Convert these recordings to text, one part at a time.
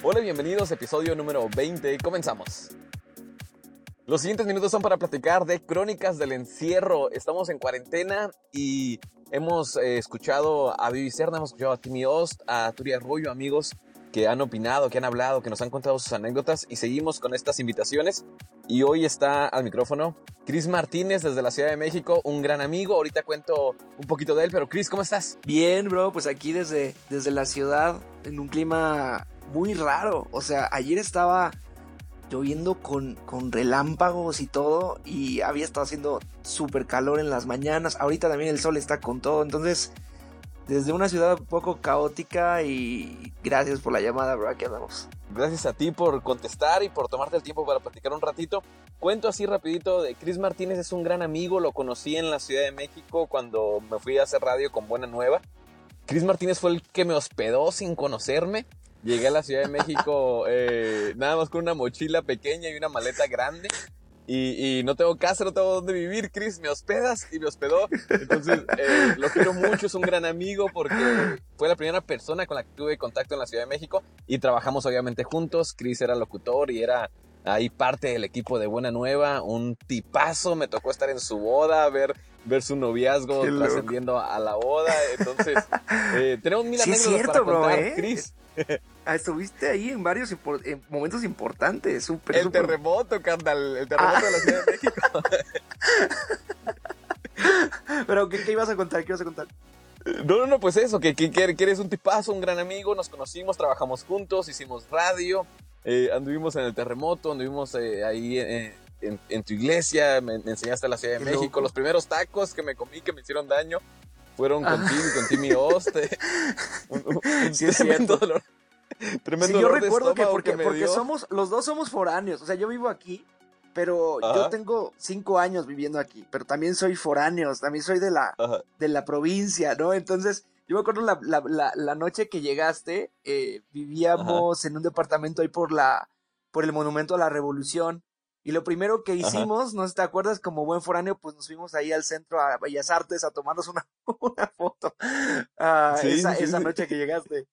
Hola, bienvenidos, episodio número 20. Comenzamos. Los siguientes minutos son para platicar de crónicas del encierro. Estamos en cuarentena y hemos eh, escuchado a Vivi Cerna, hemos escuchado a Timmy Ost, a Turi Arroyo, amigos que han opinado, que han hablado, que nos han contado sus anécdotas y seguimos con estas invitaciones. Y hoy está al micrófono Cris Martínez desde la Ciudad de México, un gran amigo. Ahorita cuento un poquito de él, pero Cris, ¿cómo estás? Bien, bro, pues aquí desde, desde la ciudad, en un clima muy raro. O sea, ayer estaba lloviendo con, con relámpagos y todo y había estado haciendo súper calor en las mañanas. Ahorita también el sol está con todo, entonces desde una ciudad un poco caótica y gracias por la llamada, bro, aquí andamos. Gracias a ti por contestar y por tomarte el tiempo para platicar un ratito. Cuento así rapidito de Chris Martínez es un gran amigo, lo conocí en la Ciudad de México cuando me fui a hacer radio con Buena Nueva. Chris Martínez fue el que me hospedó sin conocerme Llegué a la Ciudad de México eh, nada más con una mochila pequeña y una maleta grande. Y, no tengo casa, no tengo dónde vivir, Chris, me hospedas y me hospedó. Entonces, eh, lo quiero mucho, es un gran amigo porque fue la primera persona con la que tuve contacto en la Ciudad de México y trabajamos obviamente juntos. Chris era locutor y era ahí parte del equipo de Buena Nueva, un tipazo, me tocó estar en su boda, ver, ver su noviazgo trascendiendo a la boda. Entonces, eh, tenemos mil sí anécdotas para contar, ¿eh? Chris. Ah, estuviste ahí en varios momentos importantes, súper. El terremoto, carnal, el terremoto de la Ciudad de México. Pero, ¿qué, ibas a contar? ¿Qué ibas a contar? No, no, no, pues eso, que, que, eres un tipazo, un gran amigo, nos conocimos, trabajamos juntos, hicimos radio, eh, anduvimos en el terremoto, anduvimos eh, ahí eh, en, tu iglesia, me, enseñaste la Ciudad de México, los primeros tacos que me comí que me hicieron daño fueron con ah. Timmy, con Timmy Oste. un, sí, es tremendo dolor. Tremendo sí, yo recuerdo que porque, porque somos, los dos somos foráneos, o sea, yo vivo aquí, pero yo tengo cinco años viviendo aquí, pero también soy foráneo, también soy de la, de la provincia, ¿no? Entonces, yo me acuerdo la, la, la, noche que llegaste, eh, vivíamos en un departamento ahí por la, por el Monumento a la Revolución, y lo primero que hicimos, no sé si te acuerdas, como buen foráneo, pues nos fuimos ahí al centro a Bellas Artes a tomarnos una, una foto ah, esa, esa noche que llegaste.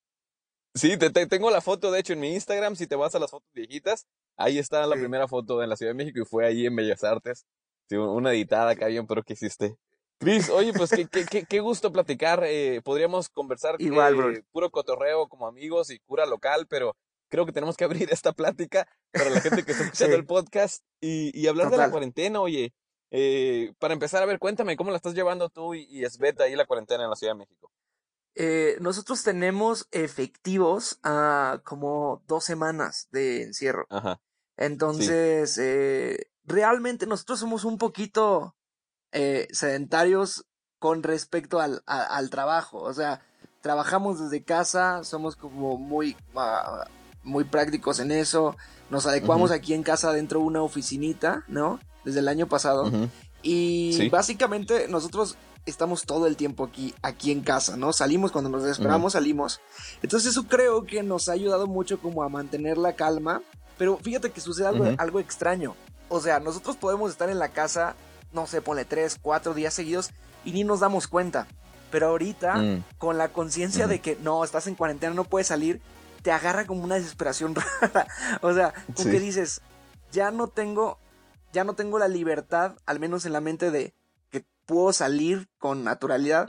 Sí, te, tengo la foto, de hecho, en mi Instagram, si te vas a las fotos viejitas, ahí está la primera foto en la Ciudad de México y fue ahí en Bellas Artes. una editada acá bien, pero que hiciste. Cris, oye, pues qué, qué, qué, gusto platicar. Eh, podríamos conversar Igual, bro. puro cotorreo como amigos y cura local, pero creo que tenemos que abrir esta plática para la gente que está escuchando el podcast y, y hablar de la cuarentena. Oye, eh, para empezar, a ver, cuéntame, ¿cómo la estás llevando tú y, y Esbeta ahí la cuarentena en la Ciudad de México? Eh, nosotros tenemos efectivos a como dos semanas de encierro. Ajá. Entonces, eh, realmente nosotros somos un poquito eh, sedentarios con respecto al, al trabajo. O sea, trabajamos desde casa, somos como muy, ah, muy prácticos en eso. Nos adecuamos aquí en casa dentro de una oficinita, ¿no? Desde el año pasado. Y básicamente nosotros estamos todo el tiempo aquí, aquí en casa, ¿no? Salimos cuando nos desesperamos, salimos. Entonces eso creo que nos ha ayudado mucho como a mantener la calma. Pero fíjate que sucede algo, algo extraño. O sea, nosotros podemos estar en la casa, no sé, pone tres, cuatro días seguidos y ni nos damos cuenta. Pero ahorita, mm. con la conciencia de que no, estás en cuarentena, no puedes salir, te agarra como una desesperación rara. o sea, como que dices, ya no tengo, ya no tengo la libertad, al menos en la mente de, puedo salir con naturalidad.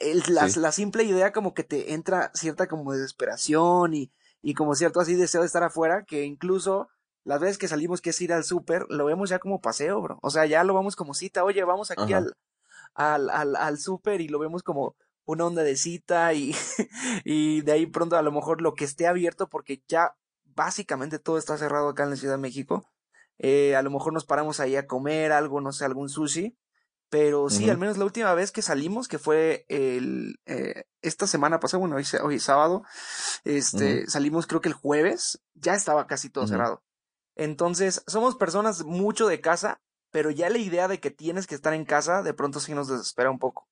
la, simple idea como que te entra cierta como desesperación y, y como cierto así deseo de estar afuera, que incluso las veces que salimos que es ir al súper, lo vemos ya como paseo, bro. O sea, ya lo vamos como cita, oye, vamos aquí al, al, al, al súper y lo vemos como una onda de cita y, y de ahí pronto a lo mejor lo que esté abierto porque ya básicamente todo está cerrado acá en la Ciudad de México. Eh, a lo mejor nos paramos ahí a comer algo, no sé, algún sushi pero sí, al menos la última vez que salimos, que fue el, eh, esta semana pasada, bueno, hoy, hoy sábado, este, salimos creo que el jueves, ya estaba casi todo cerrado. Entonces, somos personas mucho de casa, pero ya la idea de que tienes que estar en casa, de pronto sí nos desespera un poco.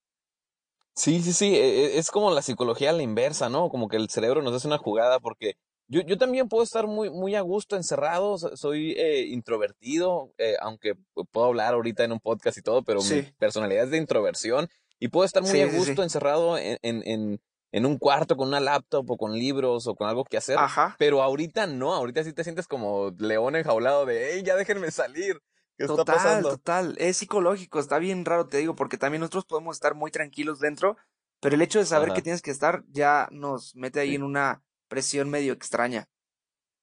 Sí, sí, sí, e, e, es como la psicología a la inversa, ¿no? Como que el cerebro nos hace una jugada porque yo, yo también puedo estar muy, muy a gusto encerrado, soy eh, introvertido, eh, aunque puedo hablar ahorita en un podcast y todo, pero mi personalidad es de introversión y puedo estar muy a gusto encerrado en, en, en un cuarto con una laptop o con libros o con algo que hacer. Ajá. Pero ahorita no, ahorita sí te sientes como león enjaulado de, hey, ya déjenme salir. ¿Qué total, está pasando? total. Es psicológico, está bien raro, te digo, porque también nosotros podemos estar muy tranquilos dentro, pero el hecho de saber que tienes que estar ya nos mete ahí en una presión medio extraña.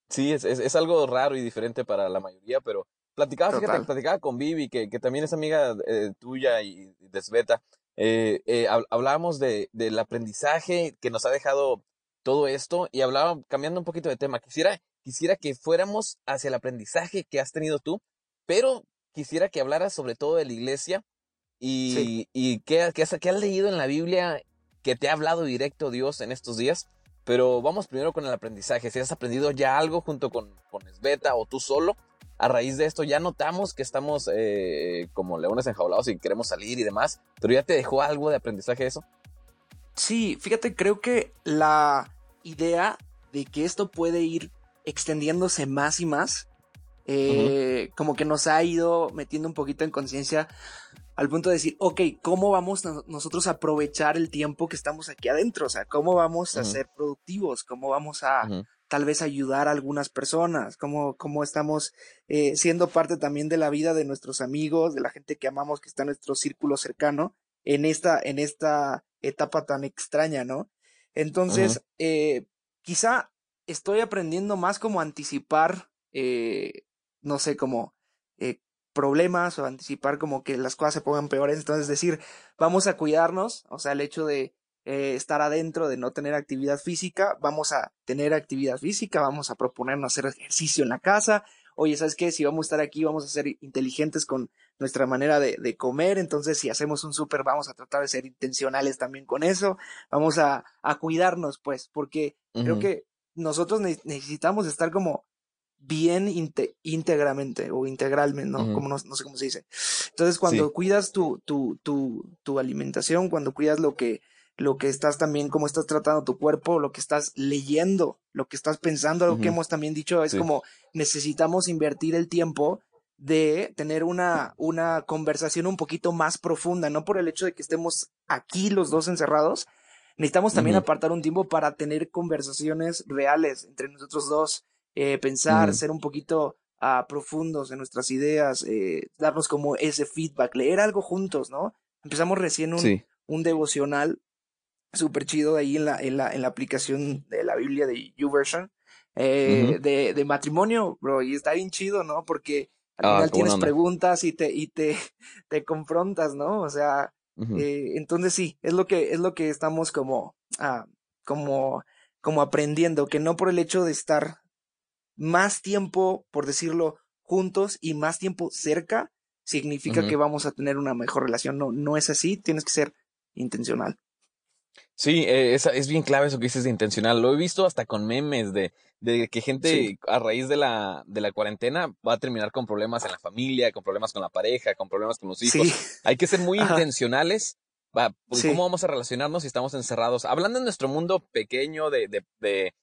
Sí, es, es, algo raro y diferente para la mayoría, pero platicaba, fíjate, platicaba con Vivi, que, que también es amiga eh, tuya y de Sveta. Eh, eh, hablábamos de, del aprendizaje que nos ha dejado todo esto y hablaba, cambiando un poquito de tema, quisiera, quisiera que fuéramos hacia el aprendizaje que has tenido tú, pero quisiera que hablaras sobre todo de la iglesia y, y qué, qué, qué has leído en la Biblia que te ha hablado directo Dios en estos días. Pero vamos primero con el aprendizaje. Si has aprendido ya algo junto con, con Esbeta o tú solo, a raíz de esto ya notamos que estamos eh, como leones enjaulados y queremos salir y demás, pero ya te dejó algo de aprendizaje eso. Sí, fíjate, creo que la idea de que esto puede ir extendiéndose más y más, eh, como que nos ha ido metiendo un poquito en conciencia al punto de decir, ok, ¿cómo vamos nosotros a aprovechar el tiempo que estamos aquí adentro? O sea, ¿cómo vamos a ser productivos? ¿Cómo vamos a tal vez ayudar a algunas personas? ¿Cómo, cómo estamos eh, siendo parte también de la vida de nuestros amigos, de la gente que amamos, que está en nuestro círculo cercano, en esta, en esta etapa tan extraña, ¿no? Entonces, eh, quizá estoy aprendiendo más como anticipar, eh, no sé, como problemas o anticipar como que las cosas se pongan peores. Entonces decir, vamos a cuidarnos, o sea, el hecho de eh, estar adentro, de no tener actividad física, vamos a tener actividad física, vamos a proponernos hacer ejercicio en la casa. Oye, ¿sabes qué? Si vamos a estar aquí, vamos a ser inteligentes con nuestra manera de, de comer. Entonces, si hacemos un súper, vamos a tratar de ser intencionales también con eso. Vamos a, a cuidarnos, pues, porque creo que nosotros necesitamos estar como bien íntegramente o integralmente, ¿no? Como no, sé cómo se dice. Entonces, cuando cuidas tu, tu, tu, tu alimentación, cuando cuidas lo que, lo que estás también, cómo estás tratando tu cuerpo, lo que estás leyendo, lo que estás pensando, algo que hemos también dicho, es como necesitamos invertir el tiempo de tener una, una conversación un poquito más profunda, no por el hecho de que estemos aquí los dos encerrados, necesitamos también apartar un tiempo para tener conversaciones reales entre nosotros dos, eh, pensar, ser un poquito uh, profundos en nuestras ideas, eh, darnos como ese feedback, leer algo juntos, ¿no? Empezamos recién un, un devocional súper chido ahí en la, en, la, en la aplicación de la Biblia de YouVersion, eh, de, de matrimonio, bro, y está bien chido, ¿no? Porque al ah, final tienes preguntas y te, y te, te confrontas, ¿no? O sea, eh, entonces sí, es lo que, es lo que estamos como, ah, como, como aprendiendo, que no por el hecho de estar más tiempo, por decirlo, juntos y más tiempo cerca, significa que vamos a tener una mejor relación. No, no es así, tienes que ser intencional. Sí, eh, es, es, bien clave eso que dices de intencional. Lo he visto hasta con memes de, de que gente a raíz de la, de la cuarentena va a terminar con problemas en la familia, con problemas con la pareja, con problemas con los hijos. Hay que ser muy intencionales. Va, pues, ¿Cómo vamos a relacionarnos si estamos encerrados? Hablando en nuestro mundo pequeño de, de, de,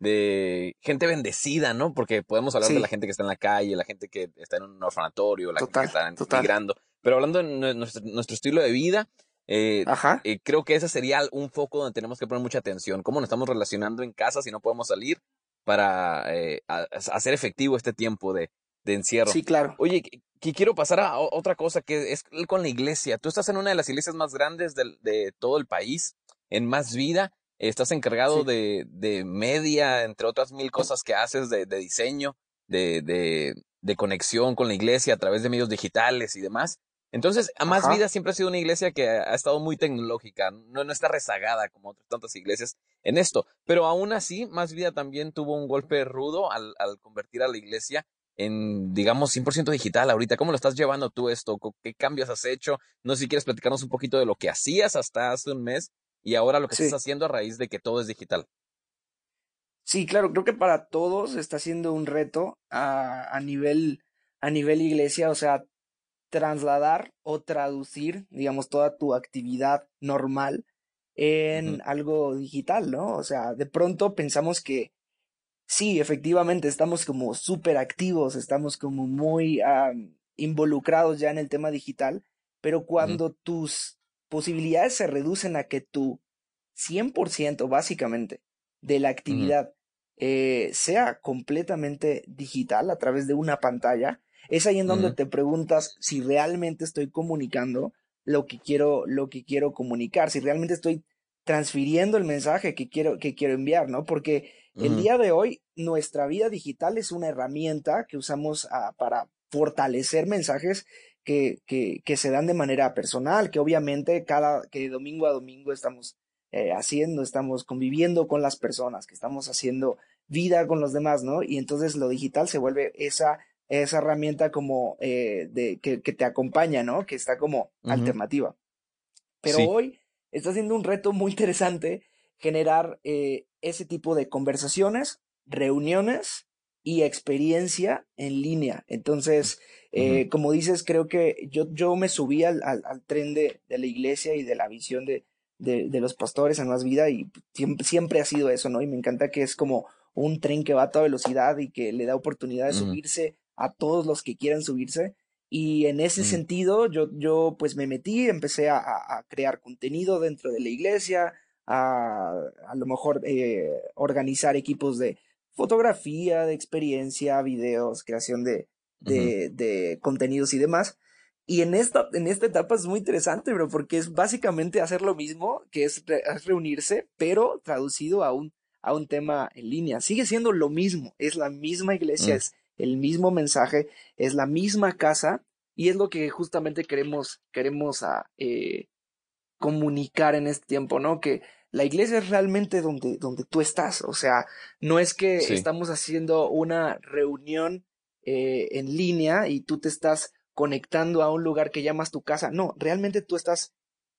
de gente bendecida, ¿no? Porque podemos hablar de la gente que está en la calle, la gente que está en un orfanatorio, la gente que está migrando. Pero hablando de nuestro, nuestro estilo de vida, eh, eh, creo que ese sería un foco donde tenemos que poner mucha atención. ¿Cómo nos estamos relacionando en casa si no podemos salir para eh, hacer efectivo este tiempo de, de encierro? Sí, claro. Oye, que, quiero pasar a otra cosa que es con la iglesia. Tú estás en una de las iglesias más grandes de, de todo el país, en Más Vida Estás encargado de, de, media, entre otras mil cosas que haces de, de diseño, de, de, de, conexión con la iglesia a través de medios digitales y demás. Entonces, a Más Vida siempre ha sido una iglesia que ha estado muy tecnológica, no, no está rezagada como otras tantas iglesias en esto. Pero aún así, Más Vida también tuvo un golpe rudo al, al convertir a la iglesia en, digamos, 100% digital ahorita. ¿Cómo lo estás llevando tú esto? ¿Qué cambios has hecho? No sé si quieres platicarnos un poquito de lo que hacías hasta hace un mes y ahora lo que estás haciendo a raíz de que todo es digital. Sí, claro, creo que para todos está siendo un reto a, a nivel a nivel iglesia, o sea, trasladar o traducir, digamos, toda tu actividad normal en algo digital, ¿no? O sea, de pronto pensamos que sí, efectivamente, estamos como súper activos, estamos como muy involucrados ya en el tema digital, pero cuando tus posibilidades se reducen a que tu 100% básicamente de la actividad eh, sea completamente digital a través de una pantalla, es ahí en donde te preguntas si realmente estoy comunicando lo que quiero, lo que quiero comunicar, si realmente estoy transfiriendo el mensaje que quiero, que quiero enviar, ¿no? Porque el día de hoy nuestra vida digital es una herramienta que usamos ah, para fortalecer mensajes que, que, que, se dan de manera personal, que obviamente cada, que domingo a domingo estamos eh, haciendo, estamos conviviendo con las personas, que estamos haciendo vida con los demás, ¿no? Y entonces lo digital se vuelve esa, esa herramienta como eh, de, que, que, te acompaña, ¿no? Que está como alternativa. Pero hoy está siendo un reto muy interesante generar eh, ese tipo de conversaciones, reuniones y experiencia en línea. Entonces, eh, como dices, creo que yo, yo me subí al, al, tren de, de, la iglesia y de la visión de, de, los pastores en más vida y siempre, siempre, ha sido eso, ¿no? Y me encanta que es como un tren que va a toda velocidad y que le da oportunidad de subirse a todos los que quieran subirse. Y en ese sentido, yo, yo pues me metí, empecé a, a, crear contenido dentro de la iglesia, a, a lo mejor eh, organizar equipos de fotografía, de experiencia, videos, creación de, de, de contenidos y demás. Y en esta, en esta etapa es muy interesante, bro, porque es básicamente hacer lo mismo, que es, reunirse, pero traducido a un, a un tema en línea. Sigue siendo lo mismo, es la misma iglesia, mm. es el mismo mensaje, es la misma casa, y es lo que justamente queremos, queremos a, ah, eh, comunicar en este tiempo, ¿no? Que la iglesia es realmente donde, donde tú estás. O sea, no es que estamos haciendo una reunión eh, en línea y tú te estás conectando a un lugar que llamas tu casa. No, realmente tú estás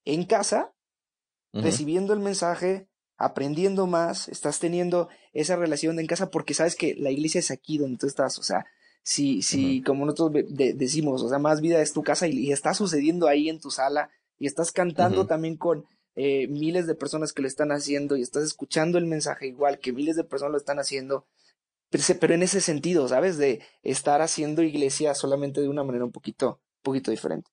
en casa, recibiendo el mensaje, aprendiendo más, estás teniendo esa relación en casa porque sabes que la iglesia es aquí donde tú estás. O sea, si, si como nosotros decimos, o sea, más vida es tu casa y, está sucediendo ahí en tu sala y estás cantando también con eh, miles de personas que lo están haciendo y estás escuchando el mensaje igual que miles de personas lo están haciendo, pero, en ese sentido, ¿sabes? De estar haciendo iglesia solamente de una manera un poquito, poquito diferente.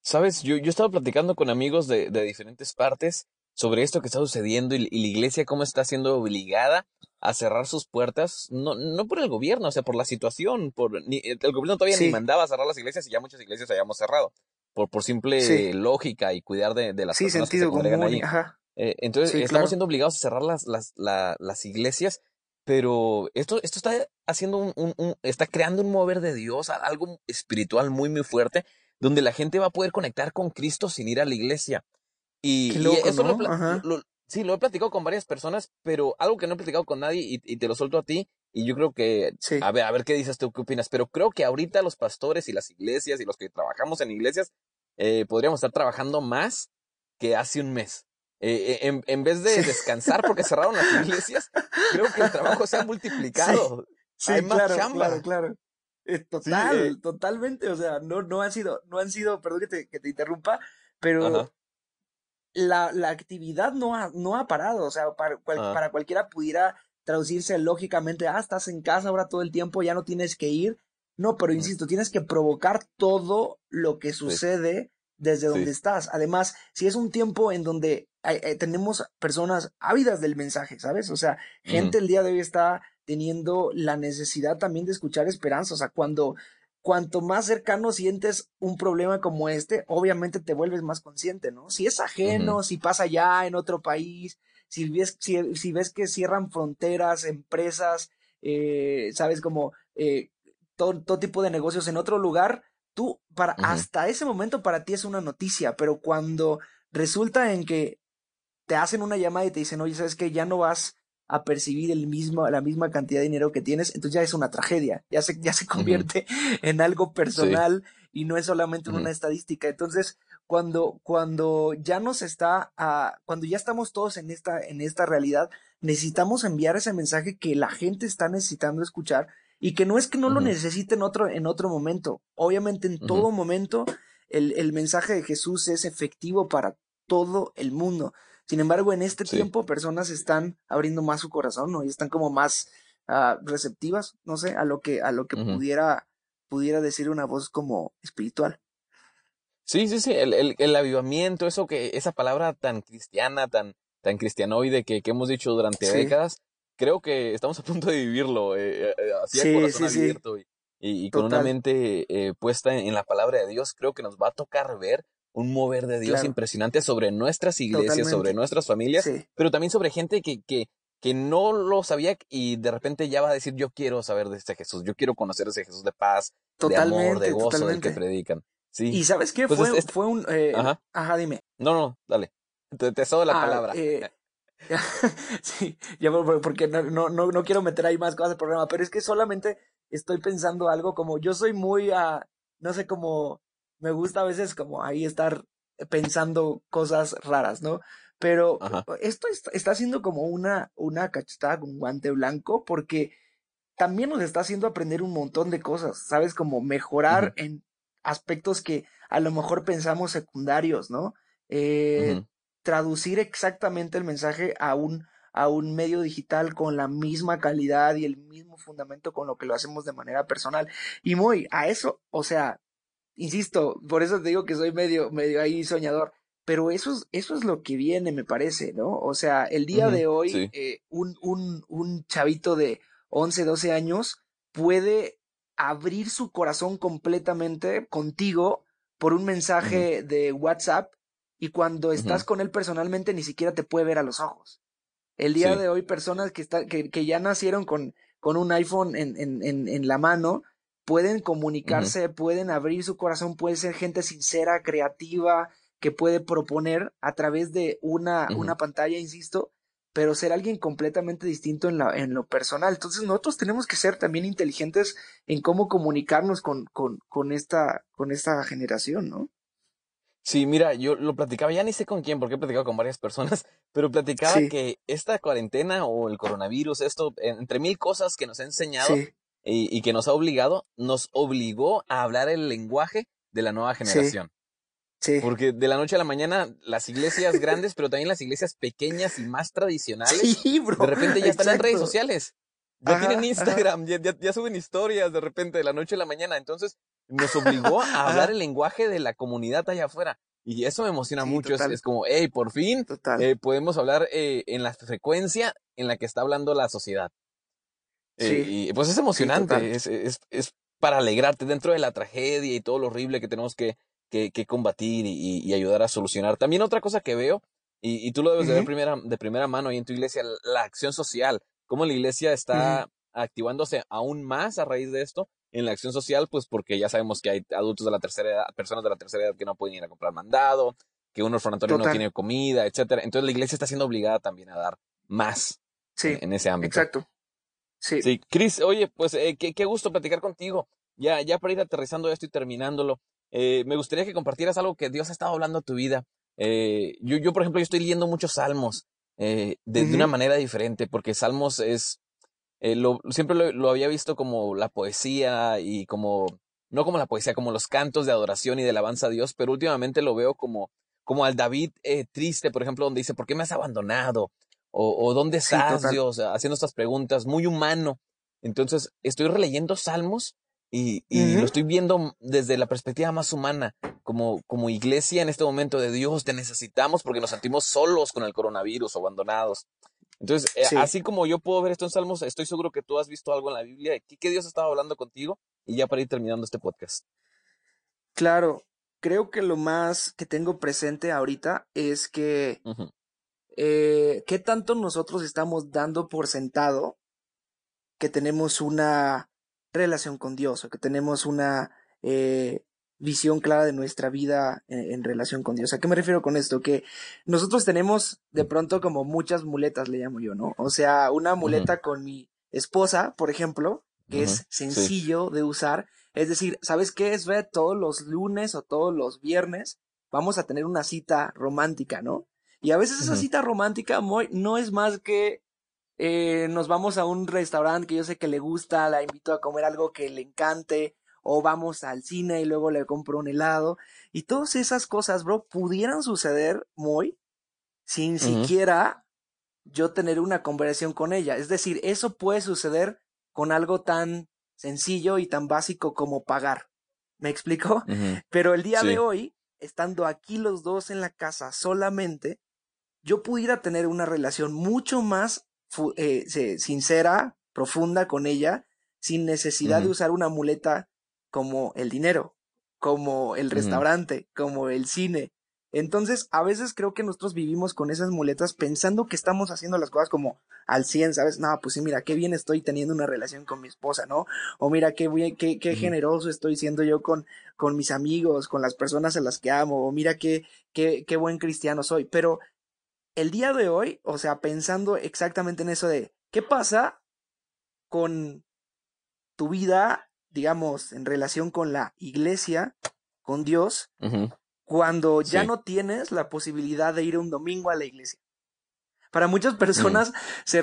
Sabes, yo, yo estaba platicando con amigos de, de diferentes partes sobre esto que está sucediendo y, la iglesia cómo está siendo obligada a cerrar sus puertas, no, no por el gobierno, o sea, por la situación, por el gobierno todavía ni mandaba a cerrar las iglesias y ya muchas iglesias habíamos cerrado por, por simple lógica y cuidar de, de las personas que se congregan ahí. Eh, entonces, estamos siendo obligados a cerrar las, las, las iglesias, pero esto, esto está haciendo un, un, está creando un mover de Dios, algo espiritual muy, muy fuerte, donde la gente va a poder conectar con Cristo sin ir a la iglesia. Y, eso lo, sí, lo he platicado con varias personas, pero algo que no he platicado con nadie y, y te lo suelto a ti, y yo creo que, a ver, a ver qué dices tú, qué opinas, pero creo que ahorita los pastores y las iglesias y los que trabajamos en iglesias eh, podríamos estar trabajando más que hace un mes. Eh, eh, en, en, vez de descansar porque cerraron las iglesias, creo que el trabajo se ha multiplicado. Sí, Hay más chamba. claro, claro. total, totalmente. O sea, no, no han sido, no han sido, perdón que te, que te interrumpa, pero la, la actividad no ha, no ha parado. O sea, para, para cualquiera pudiera traducirse lógicamente, ah, estás en casa ahora todo el tiempo, ya no tienes que ir. No, pero insisto, tienes que provocar todo lo que sucede desde donde estás. Además, si es un tiempo en donde eh, tenemos personas ávidas del mensaje, ¿sabes? O sea, gente el día de hoy está teniendo la necesidad también de escuchar esperanza. O sea, cuando cuanto más cercano sientes un problema como este, obviamente te vuelves más consciente, ¿no? Si es ajeno, si pasa ya en otro país, si ves, si, ves que cierran fronteras, empresas, eh, sabes, como eh, todo, todo, tipo de negocios en otro lugar, tú, para, hasta ese momento para ti es una noticia, pero cuando resulta en que te hacen una llamada y te dicen, oye, sabes que ya no vas a percibir el mismo, la misma cantidad de dinero que tienes, entonces ya es una tragedia, ya se, ya se convierte en algo personal y no es solamente una estadística. Entonces, cuando, cuando ya nos está, ah, cuando ya estamos todos en esta, en esta realidad, necesitamos enviar ese mensaje que la gente está necesitando escuchar y que no es que no lo necesite en otro, en otro momento. Obviamente en todo momento el, el, mensaje de Jesús es efectivo para todo el mundo. Sin embargo, en este tiempo personas están abriendo más su corazón, ¿no? Y están como más ah, receptivas, no sé, a lo que, a lo que pudiera, pudiera decir una voz como espiritual. Sí, sí, sí, el, el, el, avivamiento, eso que, esa palabra tan cristiana, tan, tan cristianoide que, que hemos dicho durante décadas, creo que estamos a punto de vivirlo, eh, eh así a corazón abierto y, y, con una mente eh, puesta en, la palabra de Dios, creo que nos va a tocar ver un mover de Dios impresionante sobre nuestras iglesias, sobre nuestras familias, pero también sobre gente que, que, que no lo sabía y de repente ya va a decir, yo quiero saber de este Jesús, yo quiero conocer ese Jesús de paz, de amor, de gozo del que predican. Sí. ¿Y sabes qué? fue, fue un... Eh, ajá. dime. No, no, dale. Te, te la ah, palabra. Eh, sí, ya porque no, no, no, quiero meter ahí más cosas al programa, pero es que solamente estoy pensando algo como yo soy muy, uh, no sé, como me gusta a veces como ahí estar pensando cosas raras, ¿no? Pero esto está, haciendo como una, una cachetada un guante blanco porque también nos está haciendo aprender un montón de cosas, ¿sabes? Como mejorar en aspectos que a lo mejor pensamos secundarios, ¿no? Eh, traducir exactamente el mensaje a un, a un medio digital con la misma calidad y el mismo fundamento con lo que lo hacemos de manera personal. Y muy, a eso, o sea, insisto, por eso te digo que soy medio, medio ahí soñador. Pero eso es, eso es lo que viene, me parece, ¿no? O sea, el día de hoy, eh, un, un, un chavito de 11, 12 años puede abrir su corazón completamente contigo por un mensaje de WhatsApp y cuando estás con él personalmente ni siquiera te puede ver a los ojos. El día de hoy, personas que, está, que, que, ya nacieron con, con un iPhone en, en, en, en la mano pueden comunicarse, pueden abrir su corazón, puede ser gente sincera, creativa, que puede proponer a través de una, una pantalla, insisto, pero ser alguien completamente distinto en, la, en lo personal. Entonces nosotros tenemos que ser también inteligentes en cómo comunicarnos con, con, con, esta, con esta generación, ¿no? Sí, mira, yo lo platicaba, ya ni sé con quién, porque he platicado con varias personas, pero platicaba que esta cuarentena o el coronavirus, esto, entre mil cosas que nos ha enseñado y, que nos ha obligado, nos obligó a hablar el lenguaje de la nueva generación. Porque de la noche a la mañana, las iglesias grandes, pero también las iglesias pequeñas y más tradicionales, de repente ya están en redes sociales. Ya tienen Instagram, ya, suben historias de repente de la noche a la mañana. Entonces, nos obligó a hablar el lenguaje de la comunidad allá afuera. Y eso me emociona mucho. Es, como, hey, por fin eh, podemos hablar eh, en la frecuencia en la que está hablando la sociedad. Eh, y pues es emocionante, es, es, es, para alegrarte dentro de la tragedia y todo lo horrible que tenemos que, que, que combatir y, y, ayudar a solucionar. También otra cosa que veo, y, y tú lo debes de ver primera, de primera mano ahí en tu iglesia, la acción social, cómo la iglesia está activándose aún más a raíz de esto en la acción social, pues porque ya sabemos que hay adultos de la tercera edad, personas de la tercera edad que no pueden ir a comprar mandado, que un orfanatorio no tiene comida, etcétera. Entonces la iglesia está siendo obligada también a dar más en, ese ámbito. Exacto. Sí. Sí, Cris, oye, pues eh, qué, qué gusto platicar contigo. Ya, ya para ir aterrizando esto y terminándolo, eh, me gustaría que compartieras algo que Dios ha estado hablando a tu vida. Eh, yo, yo, por ejemplo, yo estoy leyendo muchos salmos eh, de, una manera diferente, porque salmos es, lo, siempre lo, había visto como la poesía y como, no como la poesía, como los cantos de adoración y de alabanza a Dios, pero últimamente lo veo como, como al David triste, por ejemplo, donde dice, ¿por qué me has abandonado? O, o ¿dónde estás, Dios? Haciendo estas preguntas, muy humano. Entonces, estoy releyendo salmos y, y lo estoy viendo desde la perspectiva más humana, como, como iglesia en este momento de Dios, te necesitamos porque nos sentimos solos con el coronavirus o abandonados. Entonces, eh, así como yo puedo ver esto en Salmos, estoy seguro que tú has visto algo en la Biblia, ¿qué, qué Dios estaba hablando contigo? Y ya para ir terminando este podcast. Claro, creo que lo más que tengo presente ahorita es que eh, qué tanto nosotros estamos dando por sentado que tenemos una relación con Dios o que tenemos una eh, visión clara de nuestra vida en, relación con Dios. ¿A qué me refiero con esto? Que nosotros tenemos de pronto como muchas muletas, le llamo yo, ¿no? O sea, una muleta con mi esposa, por ejemplo, que es sencillo de usar. Es decir, ¿sabes qué es? Ve, todos los lunes o todos los viernes vamos a tener una cita romántica, ¿no? Y a veces esa cita romántica no es más que eh, nos vamos a un restaurante que yo sé que le gusta, la invito a comer algo que le encante, o vamos al cine y luego le compro un helado. Y todas esas cosas, bro, pudieran suceder muy sin siquiera yo tener una conversación con ella. Es decir, eso puede suceder con algo tan sencillo y tan básico como pagar. ¿Me explico? Pero el día de hoy, estando aquí los dos en la casa solamente, yo pudiera tener una relación mucho más eh, sincera, profunda con ella, sin necesidad de usar una muleta como el dinero, como el restaurante, como el cine. Entonces, a veces creo que nosotros vivimos con esas muletas pensando que estamos haciendo las cosas como al 100, ¿sabes? No, pues sí, mira, qué bien estoy teniendo una relación con mi esposa, ¿no? O mira, qué, bien, qué, qué generoso estoy siendo yo con, con mis amigos, con las personas a las que amo, o mira qué, qué, qué buen cristiano soy. Pero el día de hoy, o sea, pensando exactamente en eso de, ¿qué pasa con tu vida, digamos, en relación con la iglesia, con Dios, cuando ya no tienes la posibilidad de ir un domingo a la iglesia? Para muchas personas se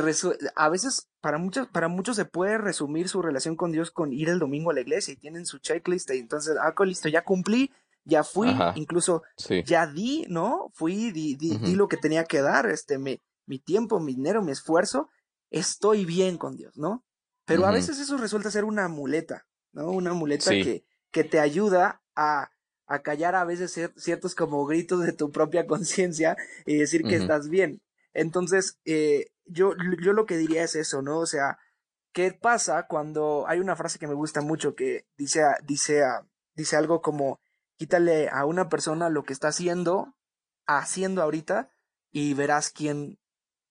a veces para muchos para muchos se puede resumir su relación con Dios con ir el domingo a la iglesia y tienen su checklist y entonces ah listo ya cumplí ya fui, incluso ya di, ¿no? Fui, di, di, lo que tenía que dar, este, mi, mi tiempo, mi dinero, mi esfuerzo, estoy bien con Dios, ¿no? Pero a veces eso resulta ser una muleta, ¿no? Una muleta que, que te ayuda a, a callar a veces ciertos como gritos de tu propia conciencia y decir que estás bien. Entonces, eh, yo, yo lo que diría es eso, ¿no? O sea, ¿qué pasa cuando hay una frase que me gusta mucho que dice, dice, dice algo como, quítale a una persona lo que está haciendo, haciendo ahorita, y verás quién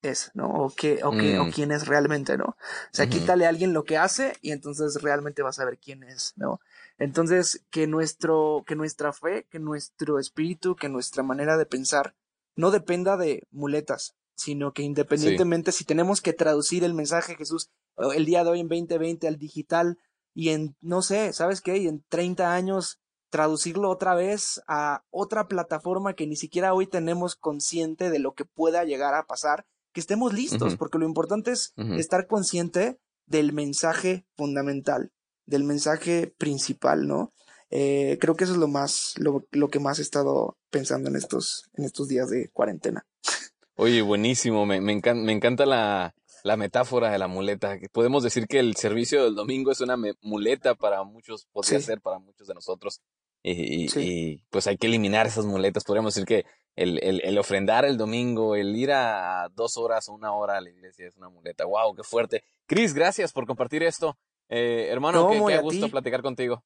es, ¿no? O qué, o qué, o mm. quién es realmente, ¿no? O sea, quítale a alguien lo que hace y entonces realmente vas a ver quién es, ¿no? Entonces, que nuestro, que nuestra fe, que nuestro espíritu, que nuestra manera de pensar no dependa de muletas, sino que independientemente si tenemos que traducir el mensaje de Jesús el día de hoy en 2020 al digital y en, no sé, ¿sabes qué? Y en 30 años traducirlo otra vez a otra plataforma que ni siquiera hoy tenemos consciente de lo que pueda llegar a pasar, que estemos listos, porque lo importante es estar consciente del mensaje fundamental, del mensaje principal, ¿no? Eh, creo que eso es lo más, lo, lo, que más he estado pensando en estos, en estos días de cuarentena. Oye, buenísimo, me, me, encanta, me encanta la, la metáfora de la muleta. Podemos decir que el servicio del domingo es una muleta para muchos, podría ser para muchos de nosotros. Y, pues hay que eliminar esas muletas. Podríamos decir que el, el, el, ofrendar el domingo, el ir a dos horas o una hora a la iglesia es una muleta. ¡Wow! ¡Qué fuerte! Cris, gracias por compartir esto. Eh, hermano, qué, gusto platicar contigo.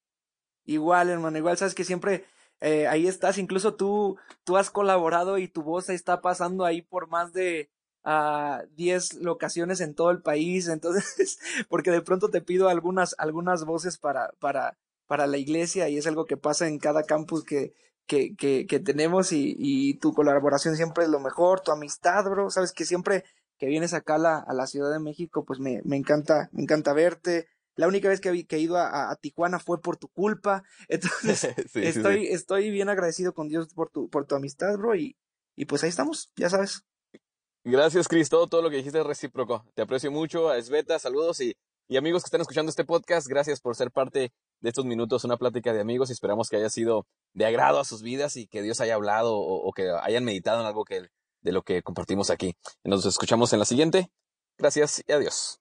Igual, hermano, igual sabes que siempre eh, ahí estás, incluso tú, tú has colaborado y tu voz está pasando ahí por más de, a 10 locaciones en todo el país, entonces, porque de pronto te pido algunas, algunas voces para, para, para la iglesia y es algo que pasa en cada campus que, que, que, que tenemos y, y, tu colaboración siempre es lo mejor, tu amistad, bro, sabes que siempre que vienes acá a la, a la Ciudad de México, pues me, me encanta, me encanta verte. La única vez que, he ido a, a, Tijuana fue por tu culpa. Entonces, estoy, estoy bien agradecido con Dios por tu, por tu amistad, bro, y, y pues ahí estamos, ya sabes. Gracias, Cris. Todo, todo lo que dijiste es recíproco. Te aprecio mucho. A Esbeta, saludos y, y amigos que están escuchando este podcast, gracias por ser parte de estos minutos, una plática de amigos y esperamos que haya sido de agrado a sus vidas y que Dios haya hablado o, o que hayan meditado en algo que, de lo que compartimos aquí. Nos escuchamos en la siguiente. Gracias y adiós.